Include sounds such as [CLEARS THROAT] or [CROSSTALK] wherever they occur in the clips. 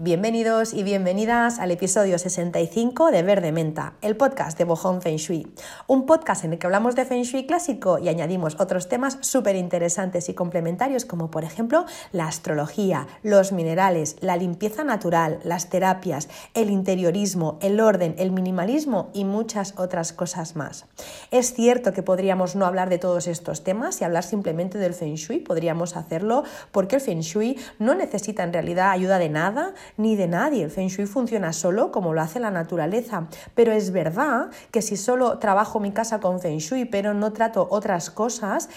Bienvenidos y bienvenidas al episodio 65 de Verde Menta, el podcast de Bojón Feng Shui. Un podcast en el que hablamos de Feng Shui clásico y añadimos otros temas súper interesantes y complementarios como por ejemplo la astrología, los minerales, la limpieza natural, las terapias, el interiorismo, el orden, el minimalismo y muchas otras cosas más. Es cierto que podríamos no hablar de todos estos temas y hablar simplemente del Feng Shui, podríamos hacerlo porque el Feng Shui no necesita en realidad ayuda de nada ni de nadie. El Feng Shui funciona solo como lo hace la naturaleza. Pero es verdad que si solo trabajo mi casa con Feng Shui, pero no trato otras cosas,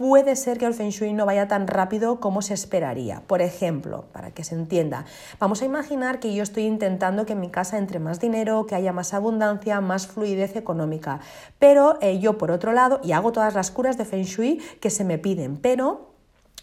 puede ser que el Feng Shui no vaya tan rápido como se esperaría. Por ejemplo, para que se entienda, vamos a imaginar que yo estoy intentando que en mi casa entre más dinero, que haya más abundancia, más fluidez económica. Pero eh, yo, por otro lado, y hago todas las curas de Feng Shui que se me piden, pero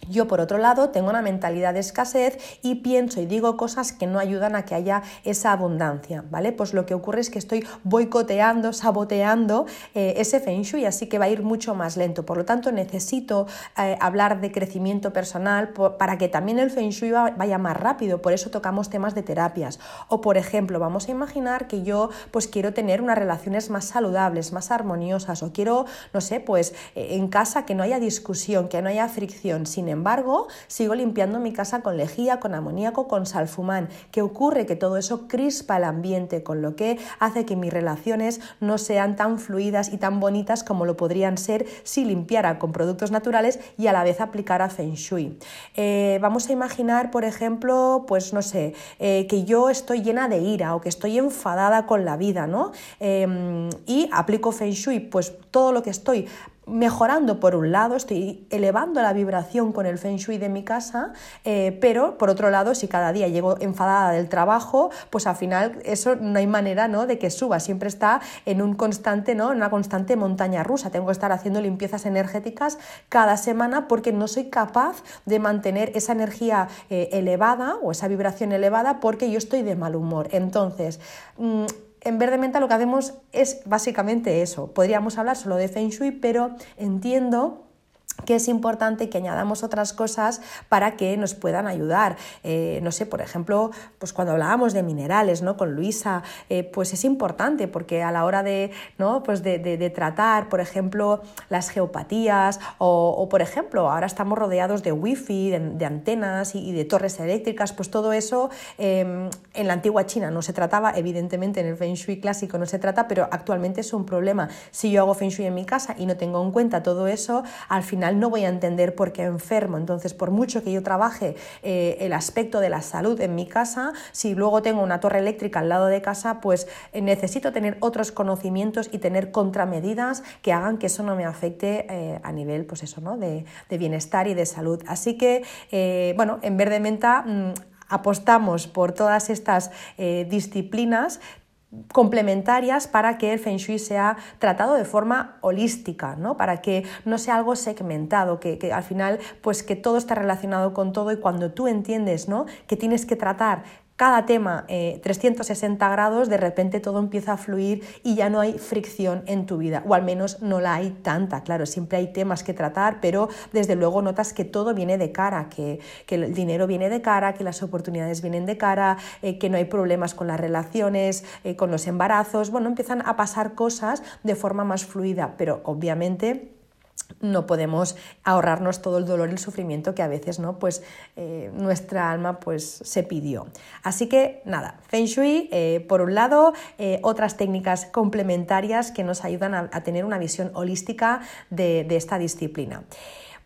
yo, por otro lado, tengo una mentalidad de escasez y pienso y digo cosas que no ayudan a que haya esa abundancia, ¿vale? Pues lo que ocurre es que estoy boicoteando, saboteando eh, ese feng shui, así que va a ir mucho más lento. Por lo tanto, necesito eh, hablar de crecimiento personal para que también el feng shui vaya más rápido. Por eso tocamos temas de terapias. O, por ejemplo, vamos a imaginar que yo pues quiero tener unas relaciones más saludables, más armoniosas, o quiero, no sé, pues eh, en casa que no haya discusión, que no haya fricción, sin sin embargo, sigo limpiando mi casa con lejía, con amoníaco, con salfumán. ¿Qué ocurre? Que todo eso crispa el ambiente, con lo que hace que mis relaciones no sean tan fluidas y tan bonitas como lo podrían ser si limpiara con productos naturales y a la vez aplicara Feng Shui. Eh, vamos a imaginar, por ejemplo, pues no sé, eh, que yo estoy llena de ira o que estoy enfadada con la vida, ¿no? Em, y aplico Feng Shui, pues todo lo que estoy mejorando por un lado, estoy elevando la vibración con el feng shui de mi casa, eh, pero por otro lado, si cada día llego enfadada del trabajo, pues al final eso no hay manera ¿no? de que suba, siempre está en un constante, ¿no? en una constante montaña rusa. Tengo que estar haciendo limpiezas energéticas cada semana porque no soy capaz de mantener esa energía eh, elevada o esa vibración elevada porque yo estoy de mal humor. Entonces, mm, en Verde Menta lo que hacemos es básicamente eso. Podríamos hablar solo de Feng Shui, pero entiendo que es importante que añadamos otras cosas para que nos puedan ayudar. Eh, no sé, por ejemplo, pues cuando hablábamos de minerales, ¿no? Con Luisa, eh, pues es importante porque a la hora de, ¿no? pues de, tratar, por ejemplo, las geopatías o, por ejemplo, ahora estamos rodeados de wifi, de, de antenas y, de torres eléctricas, pues todo eso em, en la antigua China no se trataba, evidentemente en el Feng Shui clásico no se trata, pero actualmente es un problema. Si yo hago Feng Shui en mi casa y no tengo en cuenta todo eso, al final no voy a entender por qué enfermo. Entonces, por mucho que yo trabaje eh, el aspecto de la salud en mi casa, si luego tengo una torre eléctrica al lado de casa, pues eh, necesito tener otros conocimientos y tener contramedidas que hagan que eso no me afecte eh, a nivel pues eso, ¿no? de, bienestar y de salud. Así que, bueno, en Verde Menta mm, apostamos por todas estas disciplinas complementarias para que el feng shui sea tratado de forma holística, ¿no? para que no sea algo segmentado, que, que, al final pues que todo está relacionado con todo y cuando tú entiendes ¿no? que tienes que tratar cada tema 360 eh, grados, de repente todo empieza a fluir y ya no hay fricción en tu vida, o al menos no la hay tanta. Claro, siempre hay temas que tratar, pero desde luego notas que todo viene de cara, que, el dinero viene de cara, que las oportunidades vienen de cara, eh, que no hay problemas con las relaciones, eh, con los embarazos. Bueno, empiezan a pasar cosas de forma más fluida, pero obviamente no podemos ahorrarnos todo el dolor y el sufrimiento que a veces ¿no? pues, eh, nuestra alma pues, se pidió. Así que nada, Feng Shui, eh, por un lado, eh, otras técnicas complementarias que nos ayudan a, tener una visión holística de esta disciplina.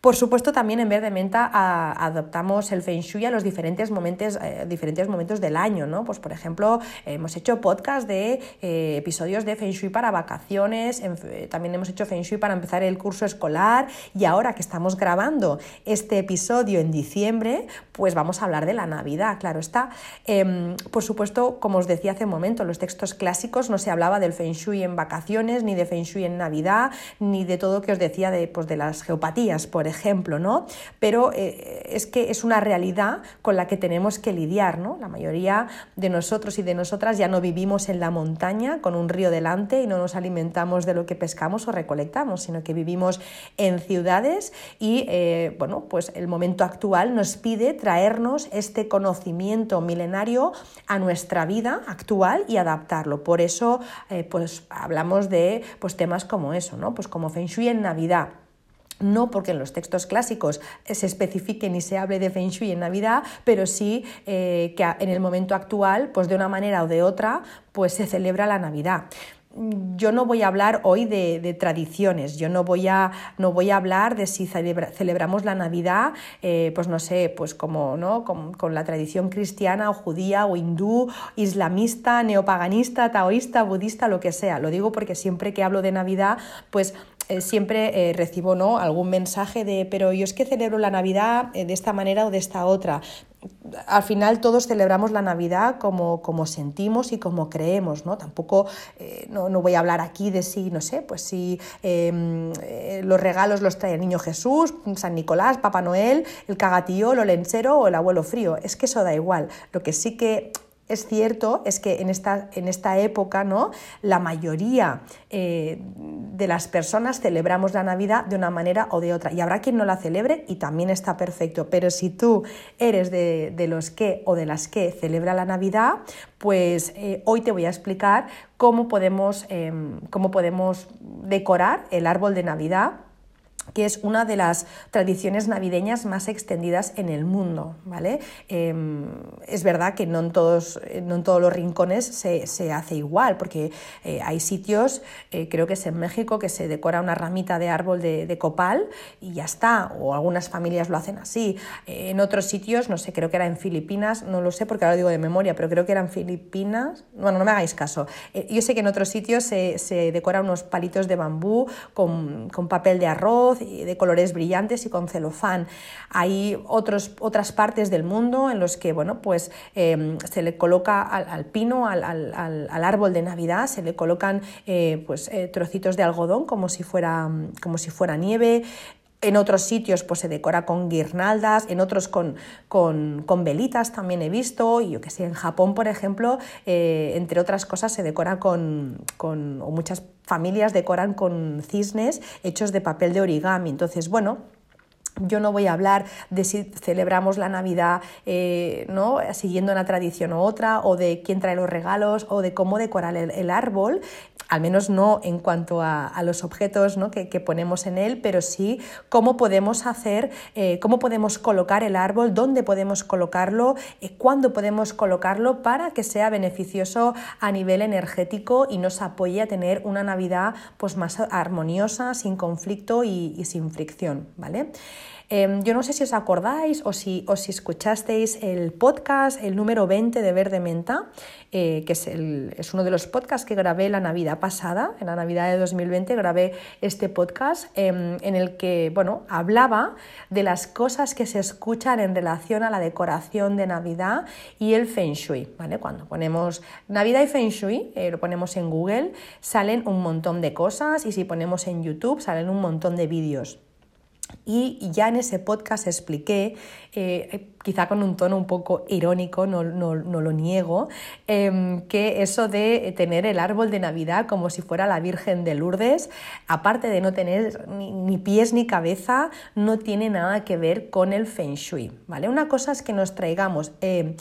Por supuesto, también en Verde Menta adoptamos el Feng Shui a los diferentes momentos, eh, diferentes momentos del año, ¿no? Pues, por ejemplo, hemos hecho podcast de eh, episodios de Feng Shui para vacaciones, también hemos hecho Feng Shui para empezar el curso escolar y ahora que estamos grabando este episodio en diciembre, pues vamos a hablar de la Navidad, claro está. Em, por supuesto, como os decía hace un momento, en los textos clásicos no se hablaba del Feng Shui en vacaciones, ni de Feng Shui en Navidad, ni de todo lo que os decía de, pues, de las geopatías, por ejemplo, ¿no? Pero eh, es que es una realidad con la que tenemos que lidiar, ¿no? La mayoría de nosotros y de nosotras ya no vivimos en la montaña con un río delante y no nos alimentamos de lo que pescamos o recolectamos, sino que vivimos en ciudades y, eh, bueno, pues el momento actual nos pide traernos este conocimiento milenario a nuestra vida actual y adaptarlo. Por eso, eh, pues hablamos de pues, temas como eso, ¿no? Pues como Feng Shui en Navidad no porque en los textos clásicos se especifique ni se hable de Feng Shui en Navidad, pero sí eh, que en el momento actual, pues de una manera o de otra, pues se celebra la Navidad yo no voy a hablar hoy de, tradiciones, yo no voy, a, no voy a hablar de si celebramos la Navidad, eh, pues no sé, pues como ¿no? Con, con, la tradición cristiana o judía o hindú, islamista, neopaganista, taoísta, budista, lo que sea. Lo digo porque siempre que hablo de Navidad, pues eh, siempre eh, recibo ¿no? algún mensaje de, pero yo es que celebro la Navidad eh, de esta manera o de esta otra. Al final todos celebramos la Navidad como, como sentimos y como creemos, ¿no? Tampoco no, no, voy a hablar aquí de si, no sé, pues si em, los regalos los trae el niño Jesús, San Nicolás, Papá Noel, el cagatío, el lenchero o el abuelo frío. Es que eso da igual. Lo que sí que es cierto es que en esta, en esta época ¿no? la mayoría eh, de las personas celebramos la Navidad de una manera o de otra y habrá quien no la celebre y también está perfecto, pero si tú eres de, los que o de las que celebra la Navidad, pues eh, hoy te voy a explicar cómo podemos, em, cómo podemos decorar el árbol de Navidad que es una de las tradiciones navideñas más extendidas en el mundo. ¿vale? Em, es verdad que no en todos, no en todos los rincones se, hace igual, porque eh, hay sitios, eh, creo que es en México, que se decora una ramita de árbol de, copal y ya está, o algunas familias lo hacen así. Eh, en otros sitios, no sé, creo que era en Filipinas, no lo sé porque ahora lo digo de memoria, pero creo que eran Filipinas, bueno, no me hagáis caso. yo sé que en otros sitios se, se decora unos palitos de bambú con, con papel de arroz, de colores brillantes y con celofán. Hay otros, otras partes del mundo en los que bueno, pues, em, se le coloca al, pino, al, árbol de Navidad, se le colocan eh, pues, eh, trocitos de algodón como si fuera, como si fuera nieve, en otros sitios pues, se decora con guirnaldas, en otros con, con, velitas también he visto, y yo que sé, en Japón, por ejemplo, eh, entre otras cosas, se decora con, con, o muchas familias decoran con cisnes hechos de papel de origami. Entonces, bueno, yo no voy a hablar de si celebramos la Navidad eh, ¿no? siguiendo una tradición u otra, o de quién trae los regalos, o de cómo decorar el, árbol, al menos no en cuanto a, los objetos que, ponemos en él, pero sí cómo podemos hacer, eh, cómo podemos colocar el árbol, dónde podemos colocarlo, eh, cuándo podemos colocarlo para que sea beneficioso a nivel energético y nos apoye a tener una Navidad pues, más armoniosa, sin conflicto y, y sin fricción. ¿vale? Em, yo no sé si os acordáis o si, si escuchasteis el podcast, el número 20 de Verde Menta, eh, que es, es, uno de los podcasts que grabé la Navidad pasada, en la Navidad de 2020 grabé este podcast em, en el que bueno, hablaba de las cosas que se escuchan en relación a la decoración de Navidad y el Feng Shui. ¿vale? Cuando ponemos Navidad y Feng Shui, eh, lo ponemos en Google, salen un montón de cosas y si ponemos en YouTube salen un montón de vídeos. Y ya en ese podcast expliqué, eh, quizá con un tono un poco irónico, no, lo niego, em, que eso de tener el árbol de Navidad como si fuera la Virgen de Lourdes, aparte de no tener ni, pies ni cabeza, no tiene nada que ver con el Feng Shui. ¿vale? Una cosa es que nos traigamos em,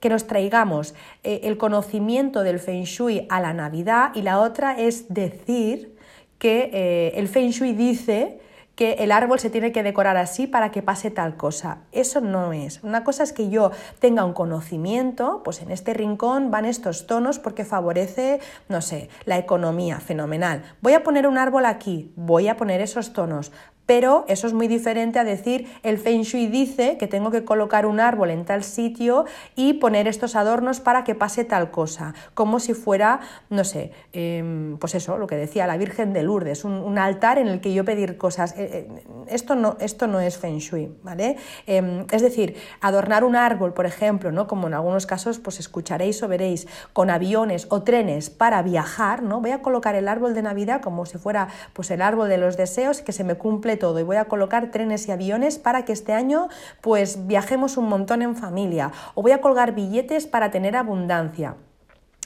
que nos traigamos eh, el conocimiento del Feng Shui a la Navidad y la otra es decir que eh, el Feng Shui dice que el árbol se tiene que decorar así para que pase tal cosa. Eso no es. Una cosa es que yo tenga un conocimiento, pues en este rincón van estos tonos porque favorece, no sé, la economía, fenomenal. Voy a poner un árbol aquí, voy a poner esos tonos. Pero eso es muy diferente a decir el Feng Shui dice que tengo que colocar un árbol en tal sitio y poner estos adornos para que pase tal cosa, como si fuera, no sé, em, pues eso, lo que decía la Virgen de Lourdes, un, altar en el que yo pedir cosas. Eh, eh, esto, no, esto no es Feng Shui, ¿vale? Em, es decir, adornar un árbol, por ejemplo, ¿no? como en algunos casos pues escucharéis o veréis, con aviones o trenes para viajar, ¿no? Voy a colocar el árbol de Navidad como si fuera pues el árbol de los deseos que se me cumple todo y voy a colocar trenes y aviones para que este año pues viajemos un montón en familia o voy a colgar billetes para tener abundancia.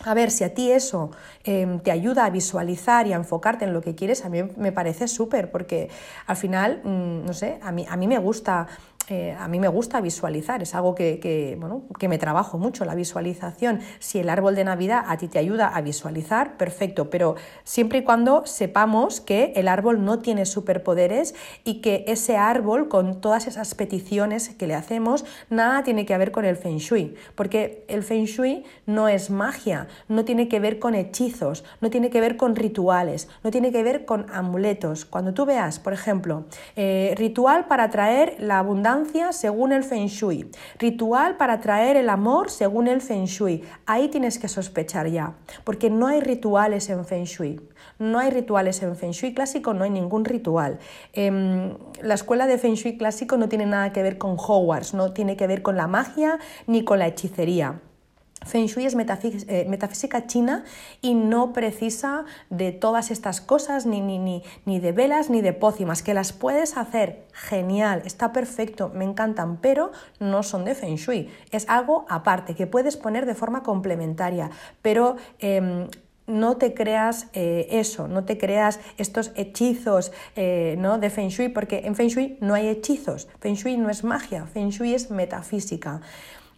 A ver, si a ti eso em, te ayuda a visualizar y a enfocarte en lo que quieres, a mí me parece súper, porque al final, mm, no sé, a mí, a mí me gusta eh, a mí me gusta visualizar, es algo que, bueno, que me trabajo mucho, la visualización. Si el árbol de Navidad a ti te ayuda a visualizar, perfecto, pero siempre y cuando sepamos que el árbol no tiene superpoderes y que ese árbol, con todas esas peticiones que le hacemos, nada tiene que ver con el feng shui, porque el feng shui no es magia, no tiene que ver con hechizos, no tiene que ver con rituales, no tiene que ver con amuletos. Cuando tú veas, por ejemplo, eh, ritual para atraer la abundancia, según el Feng Shui. Ritual para traer el amor según el Feng Shui. Ahí tienes que sospechar ya, porque no hay rituales en Feng Shui. No hay rituales en Feng Shui clásico, no hay ningún ritual. Em, la escuela de Feng Shui clásico no tiene nada que ver con Hogwarts, no tiene que ver con la magia ni con la hechicería. Feng Shui es eh, metafísica china y no precisa de todas estas cosas, ni, ni, ni, ni, de velas ni de pócimas, que las puedes hacer genial, está perfecto, me encantan, pero no son de Feng Shui. Es algo aparte que puedes poner de forma complementaria, pero em, no te creas eh, eso, no te creas estos hechizos eh, ¿no? de Feng Shui, porque en Feng Shui no hay hechizos, Feng Shui no es magia, Feng Shui es metafísica.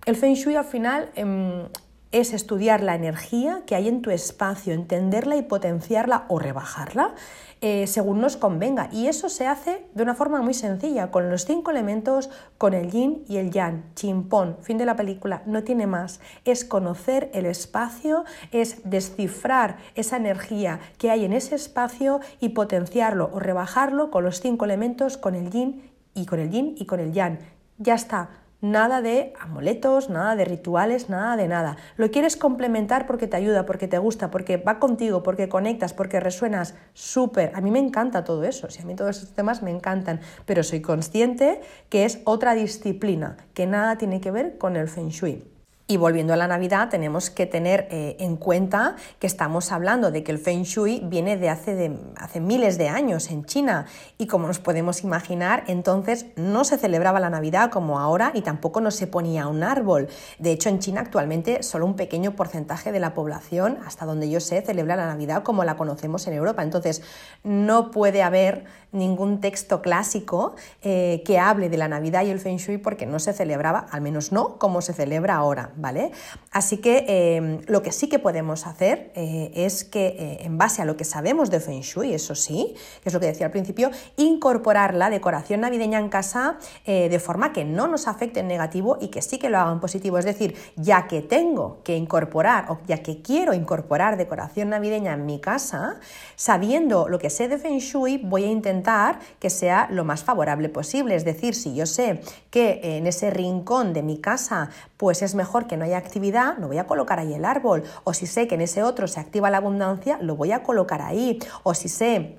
El Feng Shui al final em, es estudiar la energía que hay en tu espacio, entenderla y potenciarla o rebajarla eh, según nos convenga. Y eso se hace de una forma muy sencilla, con los cinco elementos, con el yin y el yang, chimpón, fin de la película, no tiene más. Es conocer el espacio, es descifrar esa energía que hay en ese espacio y potenciarlo o rebajarlo con los cinco elementos, con el yin y con el yin y con el yang. Ya está Nada de amuletos, nada de rituales, nada de nada. Lo quieres complementar porque te ayuda, porque te gusta, porque va contigo, porque conectas, porque resuenas súper. A mí me encanta todo eso, si a mí todos esos temas me encantan, pero soy consciente que es otra disciplina, que nada tiene que ver con el feng shui. Y volviendo a la Navidad, tenemos que tener eh, en cuenta que estamos hablando de que el Feng Shui viene de hace, de hace miles de años en China y como nos podemos imaginar, entonces no se celebraba la Navidad como ahora y tampoco no se ponía un árbol. De hecho, en China actualmente solo un pequeño porcentaje de la población, hasta donde yo sé, celebra la Navidad como la conocemos en Europa. Entonces, no puede haber ningún texto clásico eh, que hable de la Navidad y el Feng Shui porque no se celebraba, al menos no como se celebra ahora. ¿Vale? Así que em, lo que sí que podemos hacer eh, es que eh, en base a lo que sabemos de Feng Shui, eso sí, que es lo que decía al principio, incorporar la decoración navideña en casa eh, de forma que no nos afecte en negativo y que sí que lo haga en positivo. Es decir, ya que tengo que incorporar o ya que quiero incorporar decoración navideña en mi casa, sabiendo lo que sé de Feng Shui, voy a intentar que sea lo más favorable posible. Es decir, si yo sé que en ese rincón de mi casa pues es mejor que no haya actividad, no voy a colocar ahí el árbol. O si sé que en ese otro se activa la abundancia, lo voy a colocar ahí. O si sé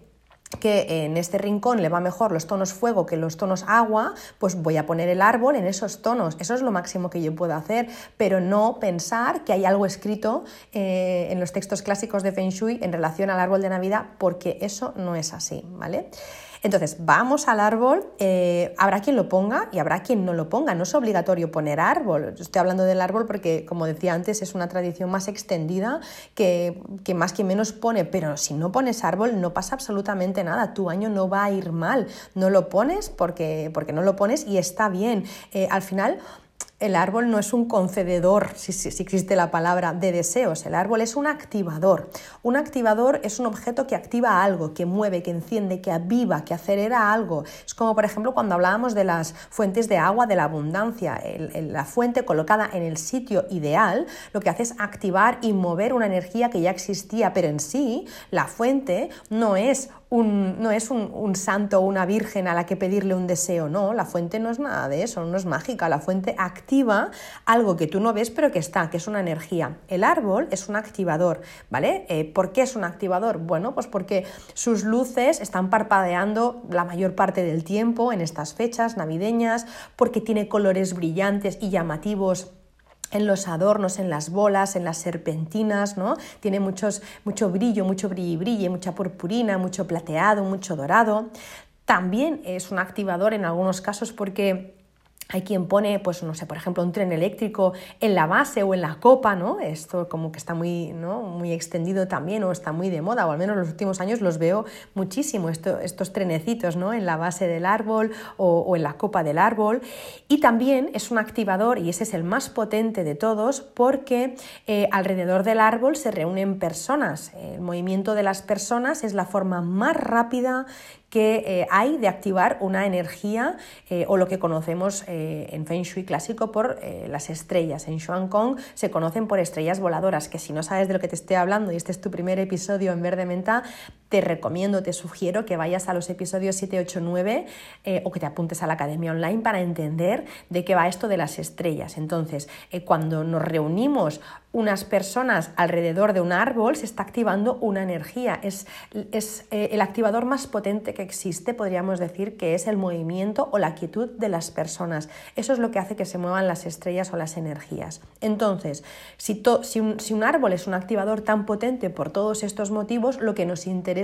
que en este rincón le va mejor los tonos fuego que los tonos agua, pues voy a poner el árbol en esos tonos. Eso es lo máximo que yo puedo hacer, pero no pensar que hay algo escrito eh, en los textos clásicos de Feng Shui en relación al árbol de Navidad, porque eso no es así, ¿vale? Entonces, vamos al árbol, eh, habrá quien lo ponga y habrá quien no lo ponga, no es obligatorio poner árbol. Estoy hablando del árbol porque, como decía antes, es una tradición más extendida que, más que menos pone, pero si no pones árbol no pasa absolutamente nada, tu año no va a ir mal, no lo pones porque, porque no lo pones y está bien. Eh, al final, el árbol no es un concededor, si, existe la palabra, de deseos. El árbol es un activador. Un activador es un objeto que activa algo, que mueve, que enciende, que aviva, que acelera algo. Es como, por ejemplo, cuando hablábamos de las fuentes de agua de la abundancia. la fuente colocada en el sitio ideal lo que hace es activar y mover una energía que ya existía, pero en sí la fuente no es no es un, santo o una virgen a la que pedirle un deseo, no, la fuente no es nada de eso, no es mágica, la fuente activa algo que tú no ves pero que está, que es una energía. El árbol es un activador, ¿vale? Eh, ¿Por qué es un activador? Bueno, pues porque sus luces están parpadeando la mayor parte del tiempo en estas fechas navideñas, porque tiene colores brillantes y llamativos en los adornos, en las bolas, en las serpentinas, ¿no? Tiene muchos, mucho brillo, mucho brillo y mucha purpurina, mucho plateado, mucho dorado. También es un activador en algunos casos porque hay quien pone, pues no sé, por ejemplo, un tren eléctrico en la base o en la copa, ¿no? Esto como que está muy, ¿no? muy extendido también o está muy de moda, o al menos en los últimos años los veo muchísimo, estos trenecitos, ¿no? En la base del árbol o, en la copa del árbol. Y también es un activador, y ese es el más potente de todos, porque eh, alrededor del árbol se reúnen personas. El movimiento de las personas es la forma más rápida que eh, hay de activar una energía eh, o lo que conocemos eh, en Feng Shui clásico por las estrellas. En Xuan Kong se conocen por estrellas voladoras, que si no sabes de lo que te estoy hablando y este es tu primer episodio en Verde Menta, te recomiendo, te sugiero que vayas a los episodios 7, 8, 9 o que te apuntes a la academia online para entender de qué va esto de las estrellas. Entonces, cuando nos reunimos unas personas alrededor de un árbol, se está activando una energía. Es, es el activador más potente que existe, podríamos decir que es el movimiento o la quietud de las personas. Eso es lo que hace que se muevan las estrellas o las energías. Entonces, si, si, un, si un árbol es un activador tan potente por todos estos motivos, lo que nos interesa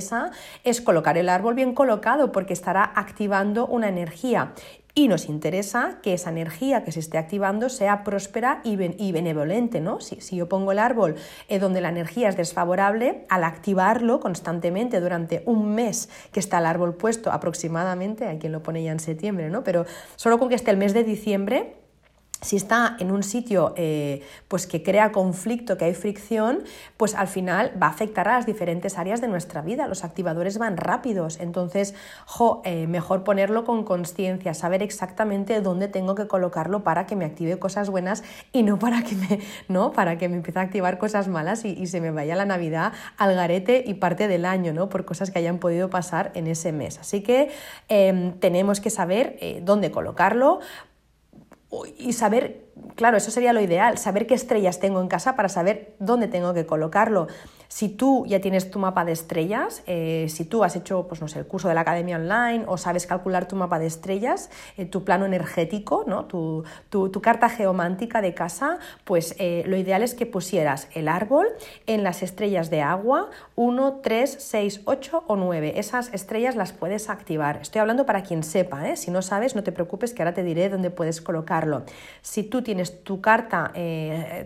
es colocar el árbol bien colocado porque estará activando una energía y nos interesa que esa energía que se esté activando sea próspera y, benevolente. ¿no? Si, yo pongo el árbol eh, donde la energía es desfavorable, al activarlo constantemente durante un mes que está el árbol puesto aproximadamente, hay quien lo pone ya en septiembre, ¿no? pero solo con que esté el mes de diciembre, si está en un sitio eh, pues que crea conflicto, que hay fricción, pues al final va a afectar a las diferentes áreas de nuestra vida. Los activadores van rápidos, entonces, jo, eh, mejor ponerlo con conciencia, saber exactamente dónde tengo que colocarlo para que me active cosas buenas y no para que me, ¿no? Para que me empiece a activar cosas malas y, se me vaya la Navidad al garete y parte del año, ¿no? Por cosas que hayan podido pasar en ese mes. Así que em, tenemos que saber eh, dónde colocarlo y saber, claro, eso sería lo ideal, saber qué estrellas tengo en casa para saber dónde tengo que colocarlo. Si tú ya tienes tu mapa de estrellas, eh, si tú has hecho pues, no sé, el curso de la academia online o sabes calcular tu mapa de estrellas, eh, tu plano energético, ¿no? tu, carta geomántica de casa, pues eh, lo ideal es que pusieras el árbol en las estrellas de agua 1, 3, 6, 8 o 9. Esas estrellas las puedes activar. Estoy hablando para quien sepa, si no sabes no te preocupes que ahora te diré dónde puedes Si tú tienes tu carta,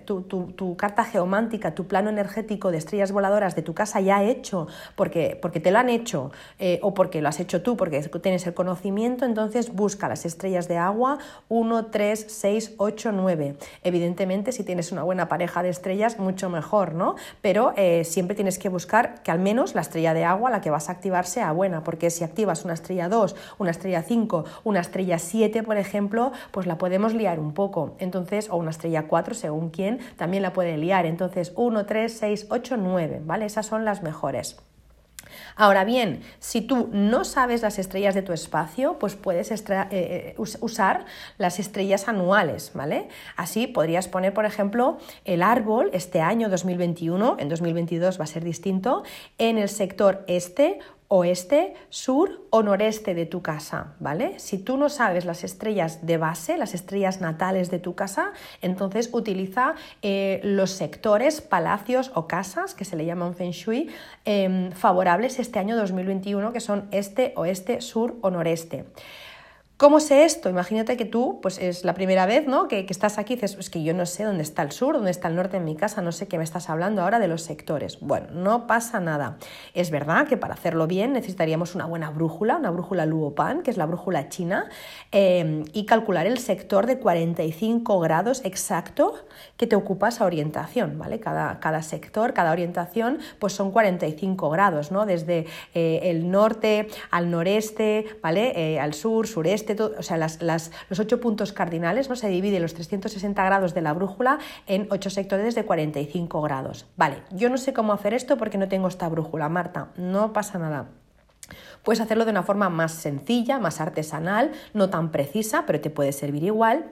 tu, tu carta geomántica, tu plano energético de estrellas voladoras de tu casa ya hecho, porque, porque te lo han hecho eh, o porque lo has hecho tú, porque tienes el conocimiento, entonces busca las estrellas de agua 1, 3, 6, 8, 9. Evidentemente, si tienes una buena pareja de estrellas, mucho mejor, ¿no? Pero eh, siempre tienes que buscar que al menos la estrella de agua, la que vas a activar, sea buena, porque si activas una estrella 2, una estrella 5, una estrella 7, por ejemplo, pues la podemos liar un poco. Entonces, o una estrella 4, según quién, también la puede liar. Entonces, 1, 3, 6, 8, 9. ¿vale? Esas son las mejores. Ahora bien, si tú no sabes las estrellas de tu espacio, pues puedes eh, eh, usar las estrellas anuales, ¿vale? Así podrías poner, por ejemplo, el árbol este año 2021, en 2022 va a ser distinto, en el sector este oeste, sur o noreste de tu casa, ¿vale? Si tú no sabes las estrellas de base, las estrellas natales de tu casa, entonces utiliza eh, los sectores, palacios o casas, que se le llaman feng shui, em, favorables este año 2021, que son este, oeste, sur o noreste. ¿Cómo sé esto? Imagínate que tú, pues es la primera vez ¿no? que, estás aquí y dices, es que yo no sé dónde está el sur, dónde está el norte en mi casa, no sé qué me estás hablando ahora de los sectores. Bueno, no pasa nada. Es verdad que para hacerlo bien necesitaríamos una buena brújula, una brújula Luopan, que es la brújula china, eh, y calcular el sector de 45 grados exacto que te ocupa esa orientación, ¿vale? Cada, cada sector, cada orientación, pues son 45 grados, ¿no? Desde eh, el norte al noreste, ¿vale? Eh, al sur, sureste o sea, los ocho puntos cardinales, ¿no? Se divide los 360 grados de la brújula en ocho sectores de 45 grados. Vale, yo no sé cómo hacer esto porque no tengo esta brújula, Marta, no pasa nada. Puedes hacerlo de una forma más sencilla, más artesanal, no tan precisa, pero te puede servir igual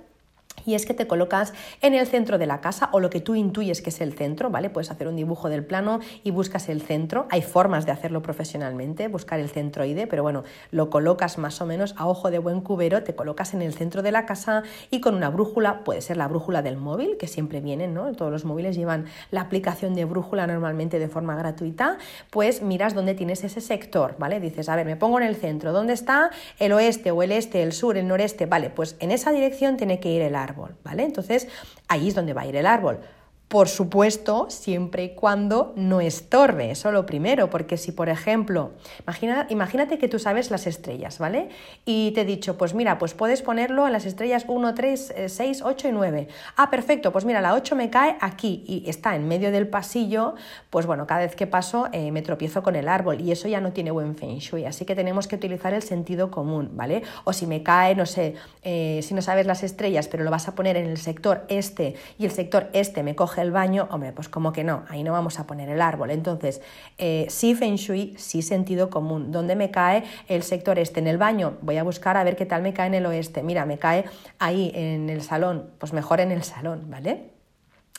y es que te colocas en el centro de la casa o lo que tú intuyes que es el centro, ¿vale? Puedes hacer un dibujo del plano y buscas el centro. Hay formas de hacerlo profesionalmente, buscar el centroide, pero bueno, lo colocas más o menos a ojo de buen cubero, te colocas en el centro de la casa y con una brújula, puede ser la brújula del móvil, que siempre vienen, ¿no? Todos los móviles llevan la aplicación de brújula normalmente de forma gratuita, pues miras dónde tienes ese sector, ¿vale? Dices, a ver, me pongo en el centro, ¿dónde está el oeste o el este, el sur, el noreste? Vale, pues en esa dirección tiene que ir el ¿vale? Entonces, ahí es donde va a ir el árbol. Por supuesto, siempre y cuando no estorbe, eso lo primero, porque si por ejemplo, imagina, imagínate que tú sabes las estrellas, ¿vale? Y te he dicho, pues mira, pues puedes ponerlo en las estrellas 1, 3, 6, 8 y 9. Ah, perfecto, pues mira, la 8 me cae aquí y está en medio del pasillo, pues bueno, cada vez que paso eh, me tropiezo con el árbol y eso ya no tiene buen feng shui, así que tenemos que utilizar el sentido común, ¿vale? O si me cae, no sé, eh, si no sabes las estrellas, pero lo vas a poner en el sector este y el sector este me coge el baño, hombre, pues como que no, ahí no vamos a poner el árbol. Entonces, eh, sí Feng Shui, sí sentido común. ¿Dónde me cae el sector este? En el baño, voy a buscar a ver qué tal me cae en el oeste. Mira, me cae ahí en el salón, pues mejor en el salón, ¿vale?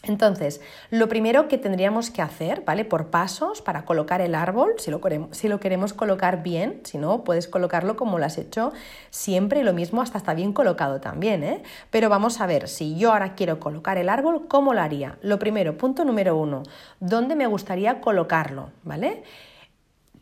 Entonces, lo primero que tendríamos que hacer, ¿vale? Por pasos para colocar el árbol, si lo, queremos, si lo queremos colocar bien, si no, puedes colocarlo como lo has hecho siempre, lo mismo hasta está bien colocado también, ¿eh? Pero vamos a ver, si yo ahora quiero colocar el árbol, ¿cómo lo haría? Lo primero, punto número uno, ¿dónde me gustaría colocarlo? ¿Vale?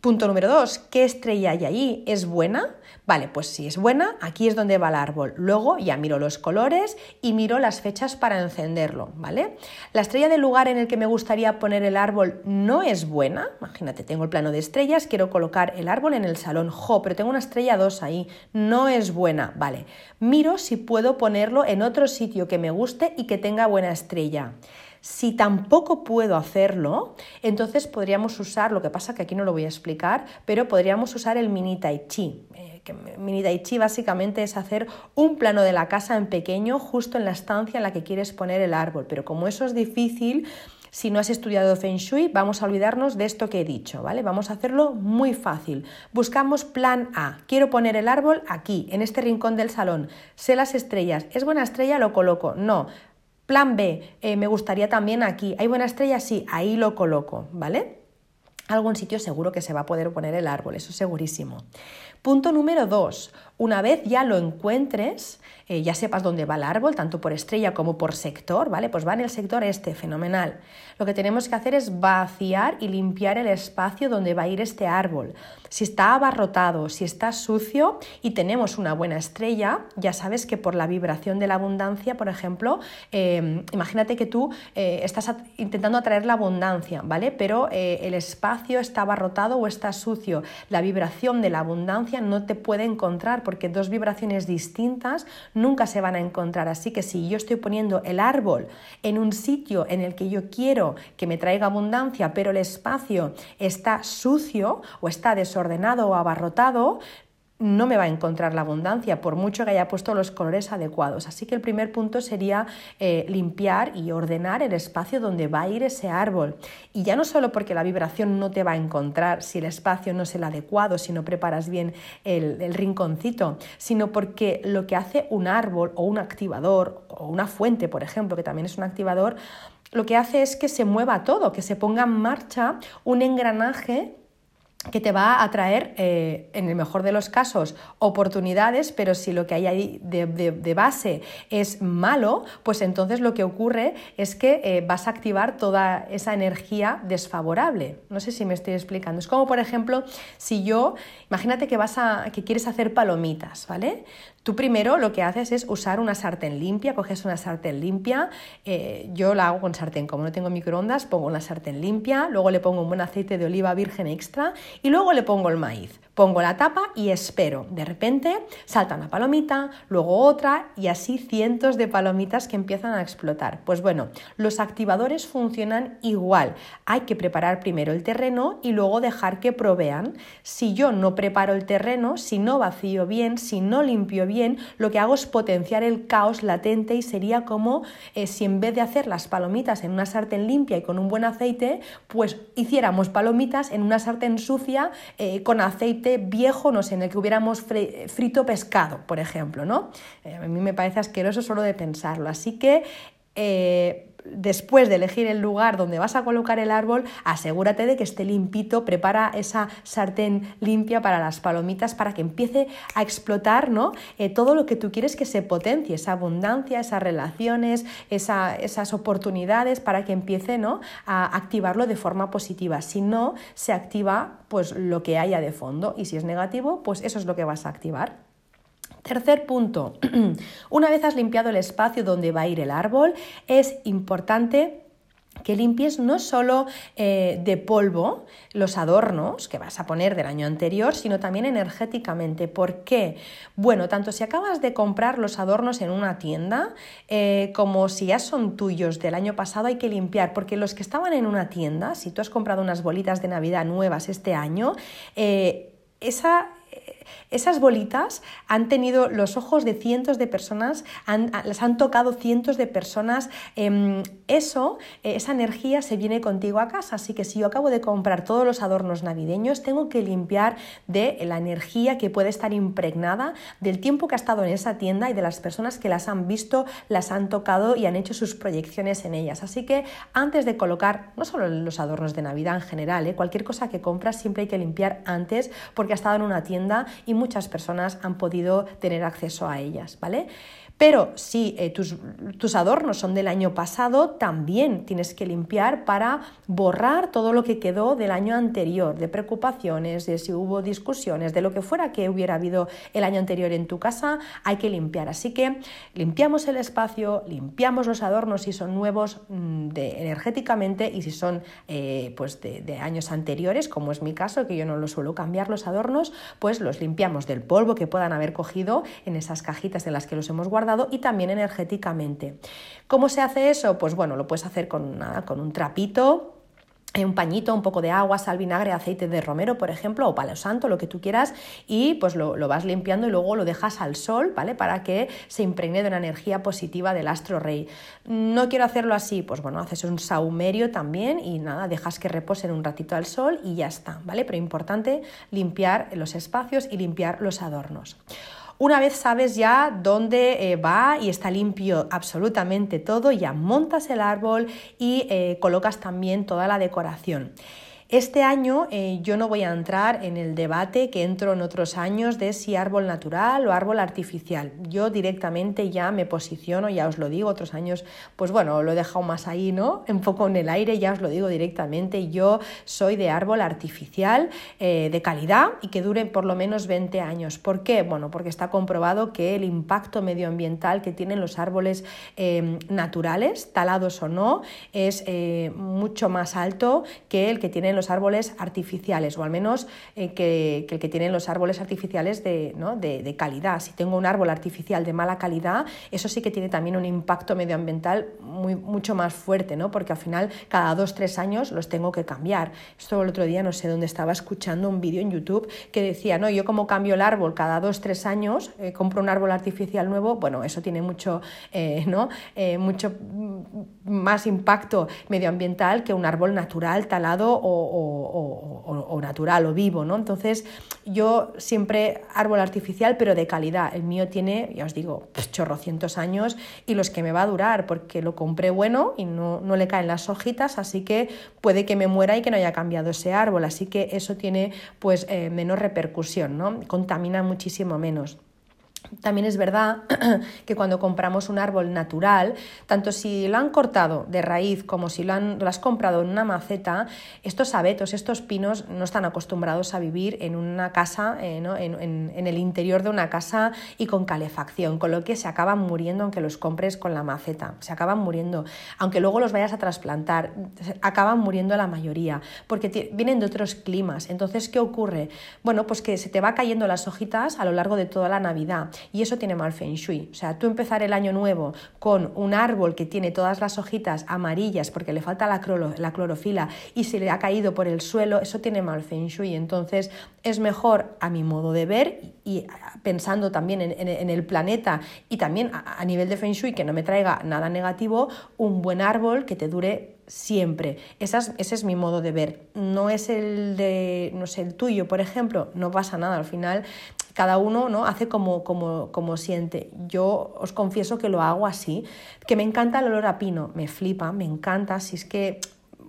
Punto número dos, ¿qué estrella hay ahí? ¿Es buena? Vale, pues si es buena, aquí es donde va el árbol. Luego ya miro los colores y miro las fechas para encenderlo, ¿vale? La estrella del lugar en el que me gustaría poner el árbol no es buena. Imagínate, tengo el plano de estrellas, quiero colocar el árbol en el salón. Jo, pero tengo una estrella 2 ahí. No es buena. Vale, miro si puedo ponerlo en otro sitio que me guste y que tenga buena estrella. Si tampoco puedo hacerlo, entonces podríamos usar, lo que pasa que aquí no lo voy a explicar, pero podríamos usar el mini tai chi. Eh, mini tai chi básicamente es hacer un plano de la casa en pequeño justo en la estancia en la que quieres poner el árbol, pero como eso es difícil, si no has estudiado Feng Shui, vamos a olvidarnos de esto que he dicho, ¿vale? Vamos a hacerlo muy fácil. Buscamos plan A. Quiero poner el árbol aquí, en este rincón del salón. Sé las estrellas. ¿Es buena estrella? Lo coloco. No. Plan B, eh, me gustaría también aquí. ¿Hay buena estrella? Sí, ahí lo coloco, ¿vale? Algún sitio seguro que se va a poder poner el árbol, eso segurísimo. Punto número dos, una vez ya lo encuentres, eh, ya sepas dónde va el árbol, tanto por estrella como por sector, ¿vale? Pues va en el sector este, fenomenal. Lo que tenemos que hacer es vaciar y limpiar el espacio donde va a ir este árbol. Si está abarrotado, si está sucio y tenemos una buena estrella, ya sabes que por la vibración de la abundancia, por ejemplo, eh, imagínate que tú eh, estás intentando atraer la abundancia, ¿vale? Pero el espacio está abarrotado o está sucio. La vibración de la abundancia no te puede encontrar porque dos vibraciones distintas nunca se van a encontrar. Así que si yo estoy poniendo el árbol en un sitio en el que yo quiero que me traiga abundancia, pero el espacio está sucio o está desordenado o abarrotado, no me va a encontrar la abundancia, por mucho que haya puesto los colores adecuados. Así que el primer punto sería eh, limpiar y ordenar el espacio donde va a ir ese árbol. Y ya no solo porque la vibración no te va a encontrar si el espacio no es el adecuado, si no preparas bien el, el rinconcito, sino porque lo que hace un árbol o un activador o una fuente, por ejemplo, que también es un activador, lo que hace es que se mueva todo, que se ponga en marcha un engranaje que te va a traer, eh, en el mejor de los casos, oportunidades, pero si lo que hay ahí de, base es malo, pues entonces lo que ocurre es que eh, vas a activar toda esa energía desfavorable. No sé si me estoy explicando. Es como, por ejemplo, si yo, imagínate que vas a, que quieres hacer palomitas, ¿vale? Tú primero lo que haces es usar una sartén limpia, coges una sartén limpia, eh, yo la hago con sartén, como no tengo microondas, pongo una sartén limpia, luego le pongo un buen aceite de oliva virgen extra y luego le pongo el maíz. Pongo la tapa y espero. De repente salta una palomita, luego otra y así cientos de palomitas que empiezan a explotar. Pues bueno, los activadores funcionan igual. Hay que preparar primero el terreno y luego dejar que provean. Si yo no preparo el terreno, si no vacío bien, si no limpio bien, lo que hago es potenciar el caos latente y sería como eh, si en vez de hacer las palomitas en una sartén limpia y con un buen aceite, pues hiciéramos palomitas en una sartén sucia eh, con aceite viejo, no sé, en el que hubiéramos frito pescado, por ejemplo, ¿no? Eh, a mí me parece asqueroso solo de pensarlo. Así que después de elegir el lugar donde vas a colocar el árbol, asegúrate de que esté limpito, prepara esa sartén limpia para las palomitas para que empiece a explotar ¿no? Eh, todo lo que tú quieres que se potencie, esa abundancia, esas relaciones, esas oportunidades para que empiece ¿no? a activarlo de forma positiva. Si no, se activa pues lo que haya de fondo y si es negativo, pues eso es lo que vas a activar. Tercer punto, [CLEARS THROAT] una vez has limpiado el espacio donde va a ir el árbol, es importante que limpies no solo eh, de polvo los adornos que vas a poner del año anterior, sino también energéticamente. ¿Por qué? Bueno, tanto si acabas de comprar los adornos en una tienda eh, como si ya son tuyos del año pasado, hay que limpiar, porque los que estaban en una tienda, si tú has comprado unas bolitas de Navidad nuevas este año, eh, esa esas bolitas han tenido los ojos de cientos de personas, las han tocado cientos de personas. Em, eso, eh, esa energía se viene contigo a casa. Así que si yo acabo de comprar todos los adornos navideños, tengo que limpiar de la energía que puede estar impregnada del tiempo que ha estado en esa tienda y de las personas que las han visto, las han tocado y han hecho sus proyecciones en ellas. Así que antes de colocar, no solo los adornos de Navidad en general, ¿eh? cualquier cosa que compras siempre hay que limpiar antes porque ha estado en una tienda y muchas personas han podido tener acceso a ellas, ¿vale? Pero si eh, tus, adornos son del año pasado, también tienes que limpiar para borrar todo lo que quedó del año anterior, de preocupaciones, de si hubo discusiones, de lo que fuera que hubiera habido el año anterior en tu casa, hay que limpiar. Así que limpiamos el espacio, limpiamos los adornos si son nuevos mm, de, energéticamente y si son eh, pues de, de años anteriores, como es mi caso, que yo no lo suelo cambiar los adornos, pues los limpiamos del polvo que puedan haber cogido en esas cajitas en las que los hemos guardado y también energéticamente. ¿Cómo se hace eso? Pues bueno, lo puedes hacer con, con un trapito eh, un pañito, un poco de agua, sal, vinagre, aceite de romero, por ejemplo, o palo santo, lo que tú quieras, y pues lo, vas limpiando y luego lo dejas al sol, ¿vale? Para que se impregne de una energía positiva del astro rey. No quiero hacerlo así, pues bueno, haces un saumerio también y nada, dejas que reposen un ratito al sol y ya está, ¿vale? Pero importante limpiar los espacios y limpiar los adornos. Una vez sabes ya dónde eh, va y está limpio absolutamente todo, ya montas el árbol y eh, colocas también toda la decoración. Este año eh, yo no voy a entrar en el debate que entro en otros años de si árbol natural o árbol artificial. Yo directamente ya me posiciono, ya os lo digo, otros años, pues bueno, lo he dejado más ahí, ¿no? [LAUGHS] Un poco en el aire, ya os lo digo directamente. Yo soy de árbol artificial eh, de calidad y que dure por lo menos 20 años. ¿Por qué? Bueno, porque está comprobado que el impacto medioambiental que tienen los árboles eh, naturales, talados o no, es mucho más alto que el que tienen los árboles artificiales, o al menos eh, que, el que tienen los árboles artificiales de, de, calidad. Si tengo un árbol artificial de mala calidad, eso sí que tiene también un impacto medioambiental muy, mucho más fuerte, ¿no? porque al final cada dos, tres años los tengo que cambiar. Esto el otro día no sé dónde estaba escuchando un vídeo en YouTube que decía, no, yo como cambio el árbol cada dos, tres años, eh, compro un árbol artificial nuevo, bueno, eso tiene mucho, eh, ¿no? mucho más impacto medioambiental que un árbol natural, talado o, o, natural o vivo, ¿no? Entonces yo siempre árbol artificial, pero de calidad. El mío tiene, ya os digo, pues chorrocientos años y los que me va a durar, porque lo compré bueno y no, no le caen las hojitas, así que puede que me muera y que no haya cambiado ese árbol, así que eso tiene pues eh, menos repercusión, ¿no? Contamina muchísimo menos. También es verdad [CLEARS THROAT] que cuando compramos un árbol natural, tanto si lo han cortado de raíz como si lo, han, has comprado en una maceta, estos abetos, estos pinos no están acostumbrados a vivir en una casa, eh, en, el interior de una casa y con calefacción, con lo que se acaban muriendo aunque los compres con la maceta, se acaban muriendo, aunque luego los vayas a trasplantar, acaban muriendo la mayoría, porque vienen de otros climas. Entonces, ¿qué ocurre? Bueno, pues que se te va cayendo las hojitas a lo largo de toda la Navidad y eso tiene mal feng shui. O sea, tú empezar el año nuevo con un árbol que tiene todas las hojitas amarillas porque le falta la, la clorofila y se le ha caído por el suelo, eso tiene mal feng shui. Entonces es mejor, a mi modo de ver, y pensando también en, el planeta y también a, nivel de feng shui, que no me traiga nada negativo, un buen árbol que te dure siempre. ese es mi modo de ver. No es el de, no el tuyo, por ejemplo, no pasa nada. Al final, cada uno ¿no? hace como, como, como siente. Yo os confieso que lo hago así, que me encanta el olor a pino, me flipa, me encanta. Si es que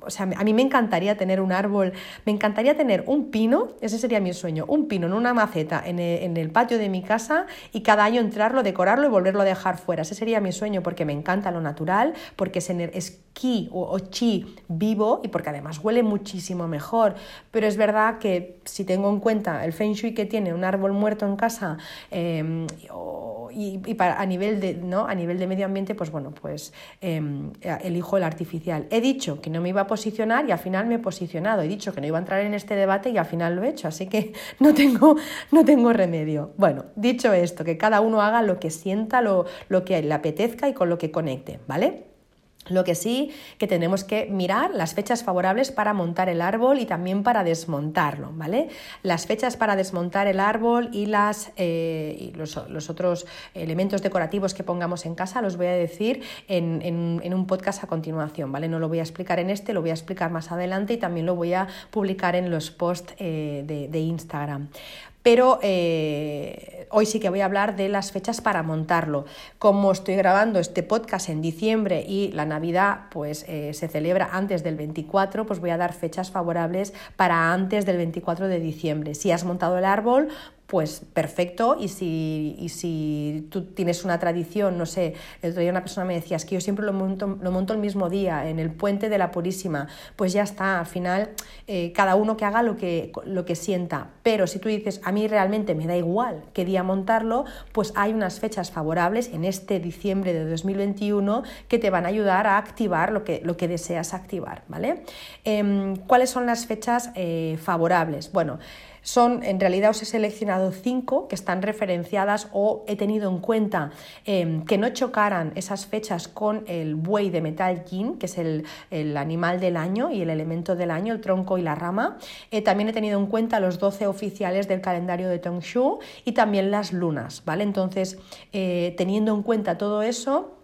o sea, a mí me encantaría tener un árbol, me encantaría tener un pino, ese sería mi sueño, un pino en una maceta en el, patio de mi casa y cada año entrarlo, decorarlo y volverlo a dejar fuera. Ese sería mi sueño porque me encanta lo natural, porque es, es ki o, chi vivo y porque además huele muchísimo mejor. Pero es verdad que si tengo en cuenta el feng shui que tiene un árbol muerto en casa em, y, para, a, nivel de, ¿no? a nivel de medio ambiente, pues bueno, pues em, elijo el artificial. He dicho que no me iba a posicionar y al final me he posicionado. He dicho que no iba a entrar en este debate y al final lo he hecho, así que [LAUGHS] no tengo, no tengo remedio. Bueno, dicho esto, que cada uno haga lo que sienta, lo, lo que le apetezca y con lo que conecte, ¿vale? Lo que sí que tenemos que mirar las fechas favorables para montar el árbol y también para desmontarlo, ¿vale? Las fechas para desmontar el árbol y, las, eh, los, otros elementos decorativos que pongamos en casa los voy a decir en, un podcast a continuación, ¿vale? No lo voy a explicar en este, lo voy a explicar más adelante y también lo voy a publicar en los posts eh, de Instagram pero eh, hoy sí que voy a hablar de las fechas para montarlo. Como estoy grabando este podcast en diciembre y la Navidad pues eh, se celebra antes del 24, pues voy a dar fechas favorables para antes del 24 de diciembre. Si has montado el árbol, pues perfecto. Y si, y si tú tienes una tradición, no sé, el otro día una persona me decía, es que yo siempre lo monto, lo monto el mismo día, en el puente de la Purísima, pues ya está, al final eh, cada uno que haga lo que, lo que sienta. Pero si tú dices, a mí realmente me da igual qué día montarlo, pues hay unas fechas favorables en este diciembre de 2021 que te van a ayudar a activar lo que, lo que deseas activar, ¿vale? Em, ¿Cuáles son las fechas eh, favorables? Bueno, son, en realidad os he seleccionado cinco que están referenciadas o he tenido en cuenta em, que no chocaran esas fechas con el buey de metal yin, que es el, animal del año y el elemento del año, el tronco y la rama. Eh, también he tenido en cuenta los 12 oficiales del calendario de Tongshu y también las lunas, ¿vale? Entonces, eh, teniendo en cuenta todo eso,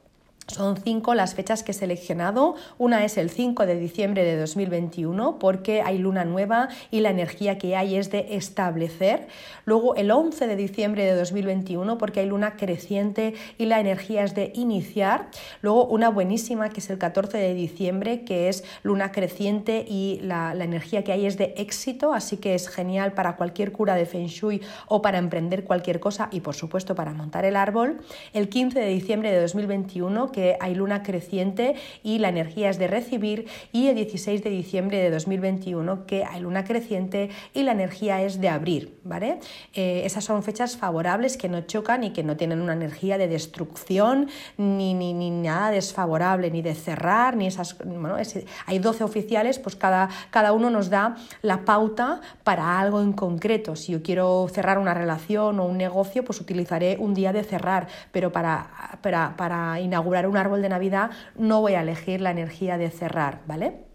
son cinco las fechas que he seleccionado. Una es el 5 de diciembre de 2021 porque hay luna nueva y la energía que hay es de establecer. Luego el 11 de diciembre de 2021 porque hay luna creciente y la energía es de iniciar. Luego una buenísima que es el 14 de diciembre que es luna creciente y la, la energía que hay es de éxito. Así que es genial para cualquier cura de Feng Shui o para emprender cualquier cosa y por supuesto para montar el árbol. El 15 de diciembre de 2021 que hay luna creciente y la energía es de recibir y el 16 de diciembre de 2021 que hay luna creciente y la energía es de abrir, ¿vale? Eh, esas son fechas favorables que no chocan y que no tienen una energía de destrucción ni, ni, ni nada desfavorable, ni de cerrar, ni esas... Bueno, hay 12 oficiales, pues cada, cada uno nos da la pauta para algo en concreto. Si yo quiero cerrar una relación o un negocio, pues utilizaré un día de cerrar, pero para, para, para inaugurar un árbol de Navidad no voy a elegir la energía de cerrar, ¿vale?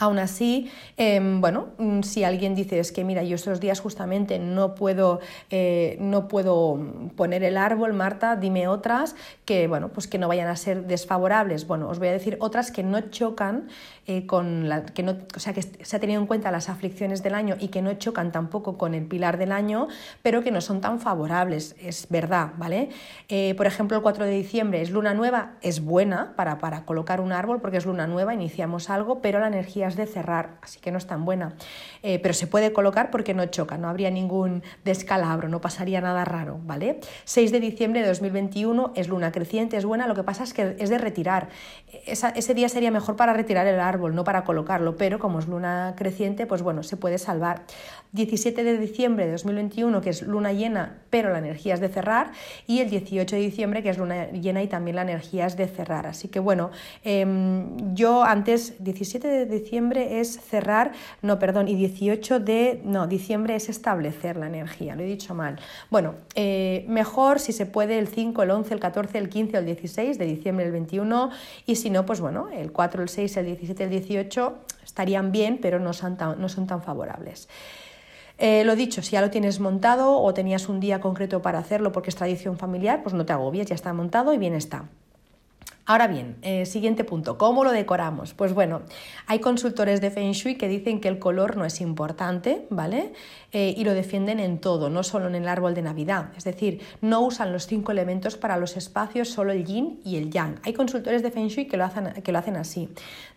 Aún así, em, bueno, mm, si alguien dice es que mira, yo estos días justamente no puedo, eh, no puedo poner el árbol, Marta, dime otras que, bueno, pues que no vayan a ser desfavorables. Bueno, os voy a decir otras que no chocan eh, con la, que no, o sea, que se ha tenido en cuenta las aflicciones del año y que no chocan tampoco con el pilar del año, pero que no son tan favorables, es verdad, ¿vale? Eh, por ejemplo, el 4 de diciembre es luna nueva, es buena para, para colocar un árbol porque es luna nueva, iniciamos algo, pero la energía de cerrar, así que no es tan buena. Eh, pero se puede colocar porque no choca, no habría ningún descalabro, no pasaría nada raro, ¿vale? 6 de diciembre de 2021 es luna creciente, es buena, lo que pasa es que es de retirar. ese día sería mejor para retirar el árbol, no para colocarlo, pero como es luna creciente, pues bueno, se puede salvar. 17 de diciembre de 2021, que es luna llena, pero la energía es de cerrar, y el 18 de diciembre, que es luna llena y también la energía es de cerrar. Así que bueno, em, yo antes, 17 de diciembre es cerrar, no, perdón, y 18 de, no, diciembre es establecer la energía, lo he dicho mal. Bueno, eh, mejor si se puede el 5, el 11, el 14, el 15 o el 16 de diciembre, el 21, y si no, pues bueno, el 4, el 6, el 17, el 18 estarían bien, pero no son tan, no son tan favorables. Eh, lo dicho, si ya lo tienes montado o tenías un día concreto para hacerlo porque es tradición familiar, pues no te agobies, ya está montado y bien está. Ahora bien, eh, siguiente punto, ¿cómo lo decoramos? Pues bueno, hay consultores de Feng Shui que dicen que el color no es importante, ¿vale? Eh, y lo defienden en todo, no solo en el árbol de Navidad. Es decir, no usan los cinco elementos para los espacios, solo el yin y el yang. Hay consultores de Feng Shui que lo hacen, que lo hacen así.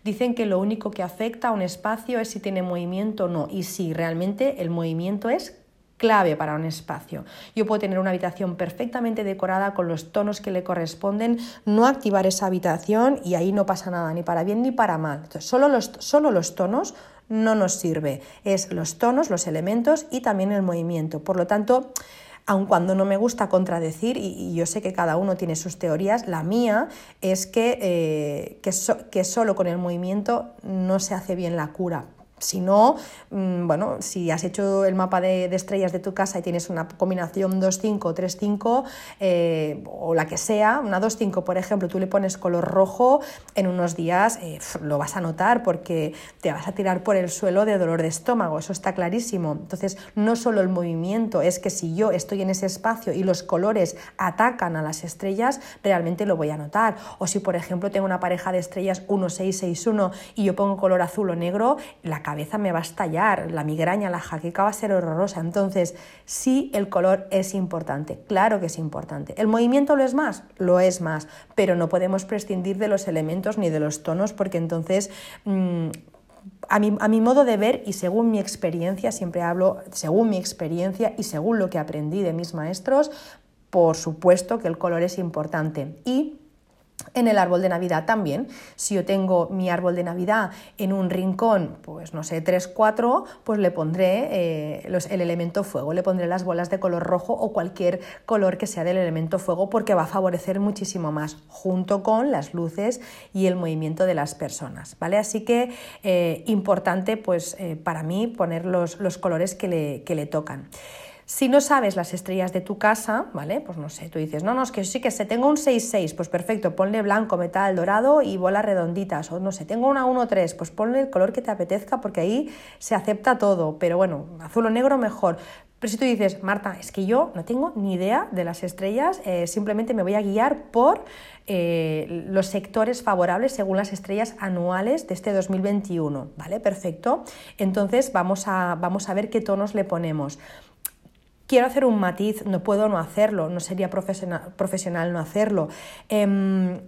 Dicen que lo único que afecta a un espacio es si tiene movimiento o no. Y si realmente el movimiento es clave para un espacio. Yo puedo tener una habitación perfectamente decorada con los tonos que le corresponden, no activar esa habitación y ahí no pasa nada, ni para bien ni para mal. Solo, los, solo los tonos no nos sirve. Es los tonos, los elementos y también el movimiento. Por lo tanto, aun cuando no me gusta contradecir, y, yo sé que cada uno tiene sus teorías, la mía es que, eh, que solo con el movimiento no se hace bien la cura. Si no, mm, bueno, si has hecho el mapa de, estrellas de tu casa y tienes una combinación 2-5 o 3-5, eh, o la que sea, una 2-5, por ejemplo, tú le pones color rojo, en unos días eh, lo vas a notar porque te vas a tirar por el suelo de dolor de estómago, eso está clarísimo. Entonces, no solo el movimiento, es que si yo estoy en ese espacio y los colores atacan a las estrellas, realmente lo voy a notar. O si, por ejemplo, tengo una pareja de estrellas 1-6-6-1 y yo pongo color azul o negro, la cabeza me va a estallar, la migraña, la jaqueca va a ser horrorosa. Entonces, sí, el color es importante, claro que es importante. ¿El movimiento lo es más? Lo es más, pero no podemos prescindir de los elementos ni de los tonos porque entonces... Mm, a mi, a mi, modo de ver y según mi experiencia, siempre hablo según mi experiencia y según lo que aprendí de mis maestros, por supuesto que el color es importante. Y en el árbol de Navidad también. Si yo tengo mi árbol de Navidad en un rincón, pues no sé, 3, 4, pues le pondré eh, el elemento fuego, le pondré las bolas de color rojo o cualquier color que sea del elemento fuego porque va a favorecer muchísimo más, junto con las luces y el movimiento de las personas. ¿vale? Así que eh, importante pues eh, para mí poner los, colores que le, que le tocan. Si no sabes las estrellas de tu casa, ¿vale? Pues no sé, tú dices, no, no, es que sí que sé, tengo un 6-6, pues perfecto, ponle blanco, metal, dorado y bolas redonditas. O no sé, tengo una 1-3, pues ponle el color que te apetezca porque ahí se acepta todo. Pero bueno, azul o negro mejor. Pero si tú dices, Marta, es que yo no tengo ni idea de las estrellas, eh, simplemente me voy a guiar por eh, los sectores favorables según las estrellas anuales de este 2021, ¿vale? Perfecto. Entonces vamos a, vamos a ver qué tonos le ponemos quiero hacer un matiz, no puedo no hacerlo, no sería profesional, no hacerlo. Em,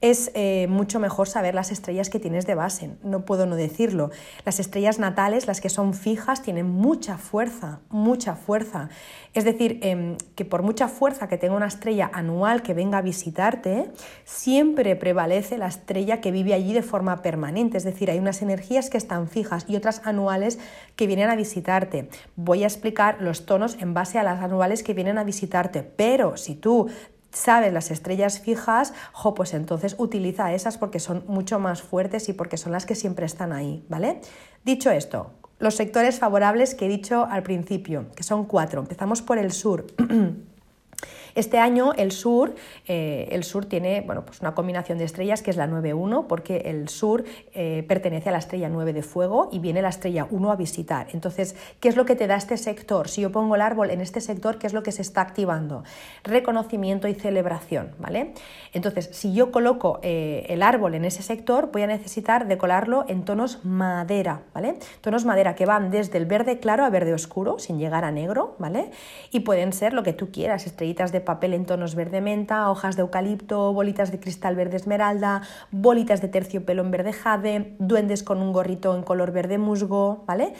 es eh, mucho mejor saber las estrellas que tienes de base, no puedo no decirlo. Las estrellas natales, las que son fijas, tienen mucha fuerza, mucha fuerza. Es decir, em, que por mucha fuerza que tenga una estrella anual que venga a visitarte, siempre prevalece la estrella que vive allí de forma permanente. Es decir, hay unas energías que están fijas y otras anuales que vienen a visitarte. Voy a explicar los tonos en base a las anuales que vienen a visitarte, pero si tú sabes las estrellas fijas, jo, pues entonces utiliza esas porque son mucho más fuertes y porque son las que siempre están ahí, ¿vale? Dicho esto, los sectores favorables que he dicho al principio, que son cuatro. Empezamos por el sur. [CLEARS THROAT] Este año el sur, eh, el sur tiene bueno, pues una combinación de estrellas que es la 9-1, porque el sur eh, pertenece a la estrella 9 de fuego y viene la estrella 1 a visitar. Entonces, ¿qué es lo que te da este sector? Si yo pongo el árbol en este sector, ¿qué es lo que se está activando? Reconocimiento y celebración, ¿vale? Entonces, si yo coloco eh, el árbol en ese sector, voy a necesitar decolarlo en tonos madera, ¿vale? Tonos madera que van desde el verde claro a verde oscuro, sin llegar a negro, ¿vale? Y pueden ser lo que tú quieras, estrellitas de papel en tonos verde menta, hojas de eucalipto, bolitas de cristal verde esmeralda, bolitas de terciopelo en verde jade, duendes con un gorrito en color verde musgo, ¿vale?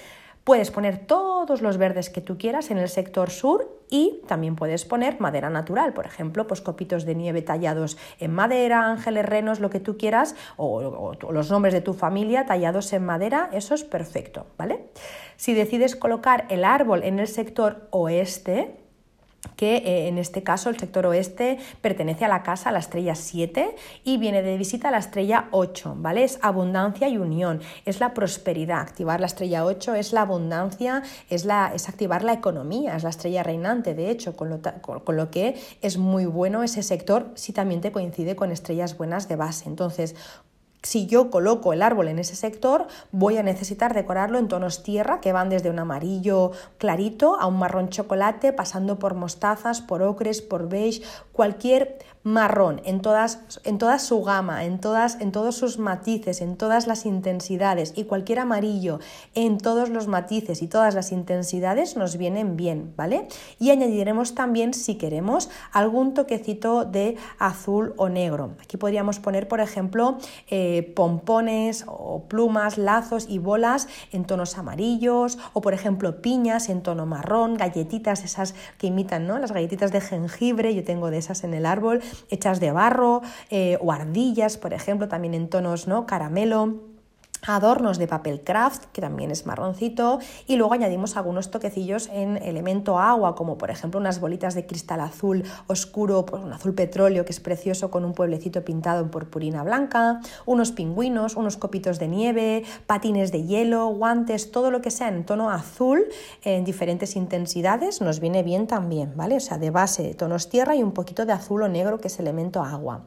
Puedes poner todos los verdes que tú quieras en el sector sur y también puedes poner madera natural, por ejemplo, pues copitos de nieve tallados en madera, ángeles renos, lo que tú quieras, o, o, los nombres de tu familia tallados en madera, eso es perfecto, ¿vale? Si decides colocar el árbol en el sector oeste, que eh, en este caso el sector oeste pertenece a la casa, a la estrella 7, y viene de visita a la estrella 8, ¿vale? Es abundancia y unión, es la prosperidad. Activar la estrella 8 es la abundancia, es, la, es activar la economía, es la estrella reinante, de hecho, con lo, con lo que es muy bueno ese sector si también te coincide con estrellas buenas de base. Entonces, si yo coloco el árbol en ese sector, voy a necesitar decorarlo en tonos tierra que van desde un amarillo clarito a un marrón chocolate, pasando por mostazas, por ocres, por beige, cualquier marrón en, todas, en toda su gama, en, todas, en todos sus matices, en todas las intensidades y cualquier amarillo en todos los matices y todas las intensidades nos vienen bien, ¿vale? Y añadiremos también, si queremos, algún toquecito de azul o negro. Aquí podríamos poner, por ejemplo, eh, pompones o plumas, lazos y bolas en tonos amarillos o, por ejemplo, piñas en tono marrón, galletitas esas que imitan, ¿no? Las galletitas de jengibre, yo tengo de en el árbol hechas de barro eh, o ardillas, por ejemplo, también en tonos ¿no? caramelo adornos de papel craft, que también es marroncito, y luego añadimos algunos toquecillos en elemento agua, como por ejemplo unas bolitas de cristal azul oscuro, pues un azul petróleo que es precioso con un pueblecito pintado en purpurina blanca, unos pingüinos, unos copitos de nieve, patines de hielo, guantes, todo lo que sea en tono azul en diferentes intensidades nos viene bien también, ¿vale? O sea, de base tonos tierra y un poquito de azul o negro que es elemento agua.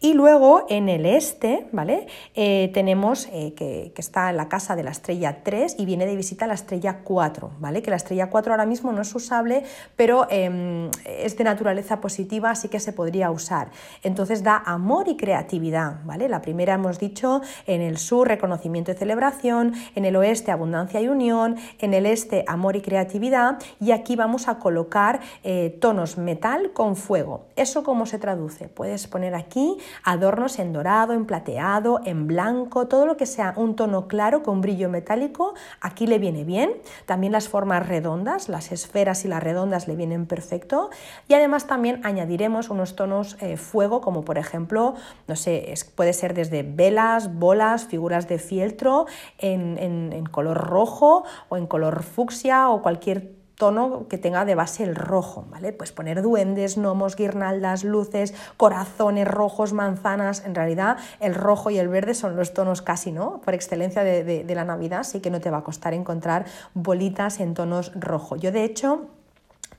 Y luego en el este, ¿vale? Eh, tenemos eh, que, está en la casa de la estrella 3 y viene de visita la estrella 4, ¿vale? Que la estrella 4 ahora mismo no es usable, pero em, es de naturaleza positiva, así que se podría usar. Entonces da amor y creatividad, ¿vale? La primera hemos dicho en el sur, reconocimiento y celebración, en el oeste, abundancia y unión, en el este, amor y creatividad, y aquí vamos a colocar eh, tonos metal con fuego. ¿Eso cómo se traduce? Puedes poner aquí adornos en dorado, en plateado, en blanco, todo lo que sea un tono claro con brillo metálico, aquí le viene bien. También las formas redondas, las esferas y las redondas le vienen perfecto. Y además también añadiremos unos tonos eh, fuego, como por ejemplo, no sé, puede ser desde velas, bolas, figuras de fieltro en, en color rojo o en color fucsia o cualquier tono que tenga de base el rojo, ¿vale? Pues poner duendes, gnomos, guirnaldas, luces, corazones rojos, manzanas. En realidad, el rojo y el verde son los tonos casi, ¿no? Por excelencia de, de la Navidad, así que no te va a costar encontrar bolitas en tonos rojo. Yo, de hecho,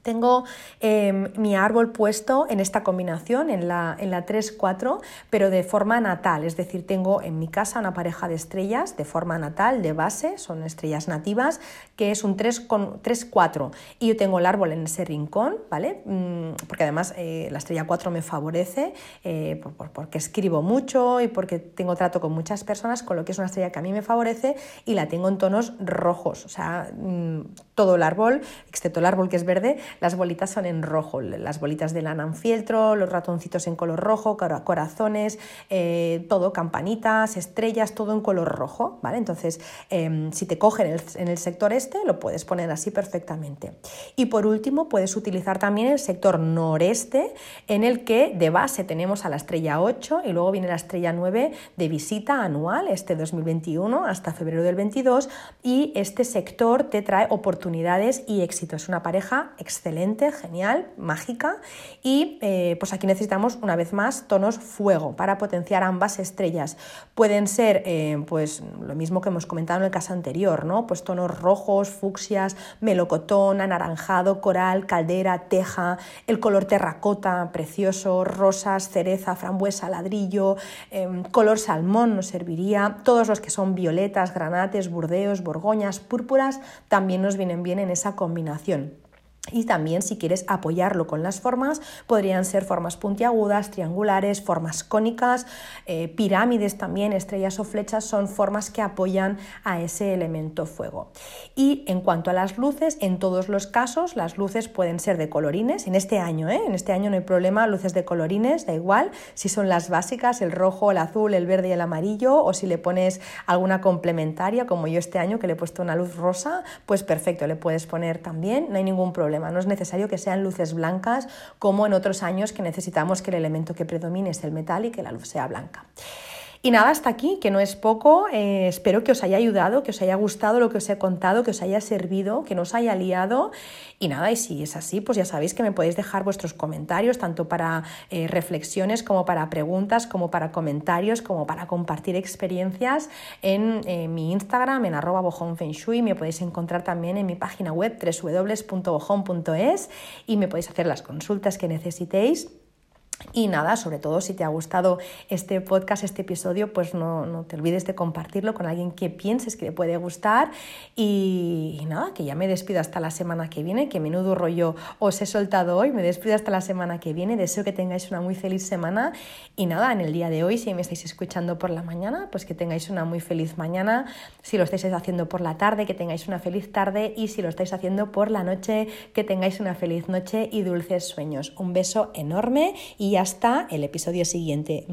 tengo em, mi árbol puesto en esta combinación, en la, en la 3-4, pero de forma natal, es decir, tengo en mi casa una pareja de estrellas de forma natal, de base, son estrellas nativas, que es un 3-4. Y yo tengo el árbol en ese rincón, ¿vale? Mm, porque además eh, la estrella 4 me favorece, eh, porque escribo mucho y porque tengo trato con muchas personas, con lo que es una estrella que a mí me favorece y la tengo en tonos rojos, o sea, mm, todo el árbol, excepto el árbol que es verde, las bolitas son en rojo, las bolitas de lana en fieltro, los ratoncitos en color rojo, corazones, eh, todo, campanitas, estrellas, todo en color rojo, ¿vale? Entonces, em, si te cogen en el, sector este, lo puedes poner así perfectamente. Y por último, puedes utilizar también el sector noreste, en el que de base tenemos a la estrella 8 y luego viene la estrella 9 de visita anual, este 2021 hasta febrero del 22, y este sector te trae oportunidades y éxito. Es una pareja excelente genial, mágica. Y eh, pues aquí necesitamos una vez más tonos fuego para potenciar ambas estrellas. Pueden ser eh, pues lo mismo que hemos comentado en el caso anterior, ¿no? Pues tonos rojos, fucsias, melocotón, anaranjado, coral, caldera, teja, el color terracota, precioso, rosas, cereza, frambuesa, ladrillo, em, color salmón nos serviría. Todos los que son violetas, granates, burdeos, borgoñas, púrpuras también nos vienen bien en esa combinación. Y también si quieres apoyarlo con las formas, podrían ser formas puntiagudas, triangulares, formas cónicas, eh, pirámides también, estrellas o flechas, son formas que apoyan a ese elemento fuego. Y en cuanto a las luces, en todos los casos las luces pueden ser de colorines. En este año, ¿eh? en este año no hay problema, luces de colorines, da igual si son las básicas, el rojo, el azul, el verde y el amarillo, o si le pones alguna complementaria, como yo este año que le he puesto una luz rosa, pues perfecto, le puedes poner también, no hay ningún problema. No es necesario que sean luces blancas como en otros años que necesitamos que el elemento que predomine es el metal y que la luz sea blanca. Y nada, hasta aquí, que no es poco. Eh, espero que os haya ayudado, que os haya gustado lo que os he contado, que os haya servido, que no os haya liado. Y nada, y si es así, pues ya sabéis que me podéis dejar vuestros comentarios, tanto para eh, reflexiones como para preguntas, como para comentarios, como para compartir experiencias en eh, mi Instagram, en arroba bojonfenshui. Me podéis encontrar también en mi página web www.bojon.es y me podéis hacer las consultas que necesitéis. Y nada, sobre todo si te ha gustado este podcast, este episodio, pues no, no, te olvides de compartirlo con alguien que pienses que le puede gustar. Y, nada, que ya me despido hasta la semana que viene, que menudo rollo os he soltado hoy. Me despido hasta la semana que viene. Deseo que tengáis una muy feliz semana. Y nada, en el día de hoy, si me estáis escuchando por la mañana, pues que tengáis una muy feliz mañana. Si lo estáis haciendo por la tarde, que tengáis una feliz tarde. Y si lo estáis haciendo por la noche, que tengáis una feliz noche y dulces sueños. Un beso enorme hasta el episodio siguiente.